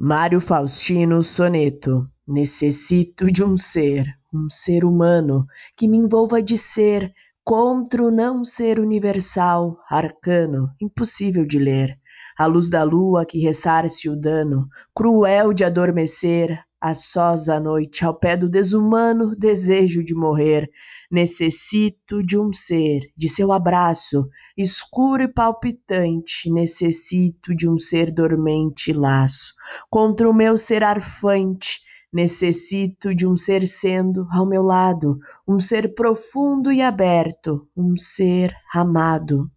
Mário Faustino Soneto. Necessito de um ser, um ser humano, que me envolva de ser, contra o não ser universal, arcano, impossível de ler. A luz da lua que ressarce o dano, cruel de adormecer, a sós à noite, ao pé do desumano desejo de morrer. Necessito de um ser, de seu abraço, escuro e palpitante. Necessito de um ser dormente e laço, contra o meu ser arfante. Necessito de um ser sendo ao meu lado, um ser profundo e aberto, um ser amado.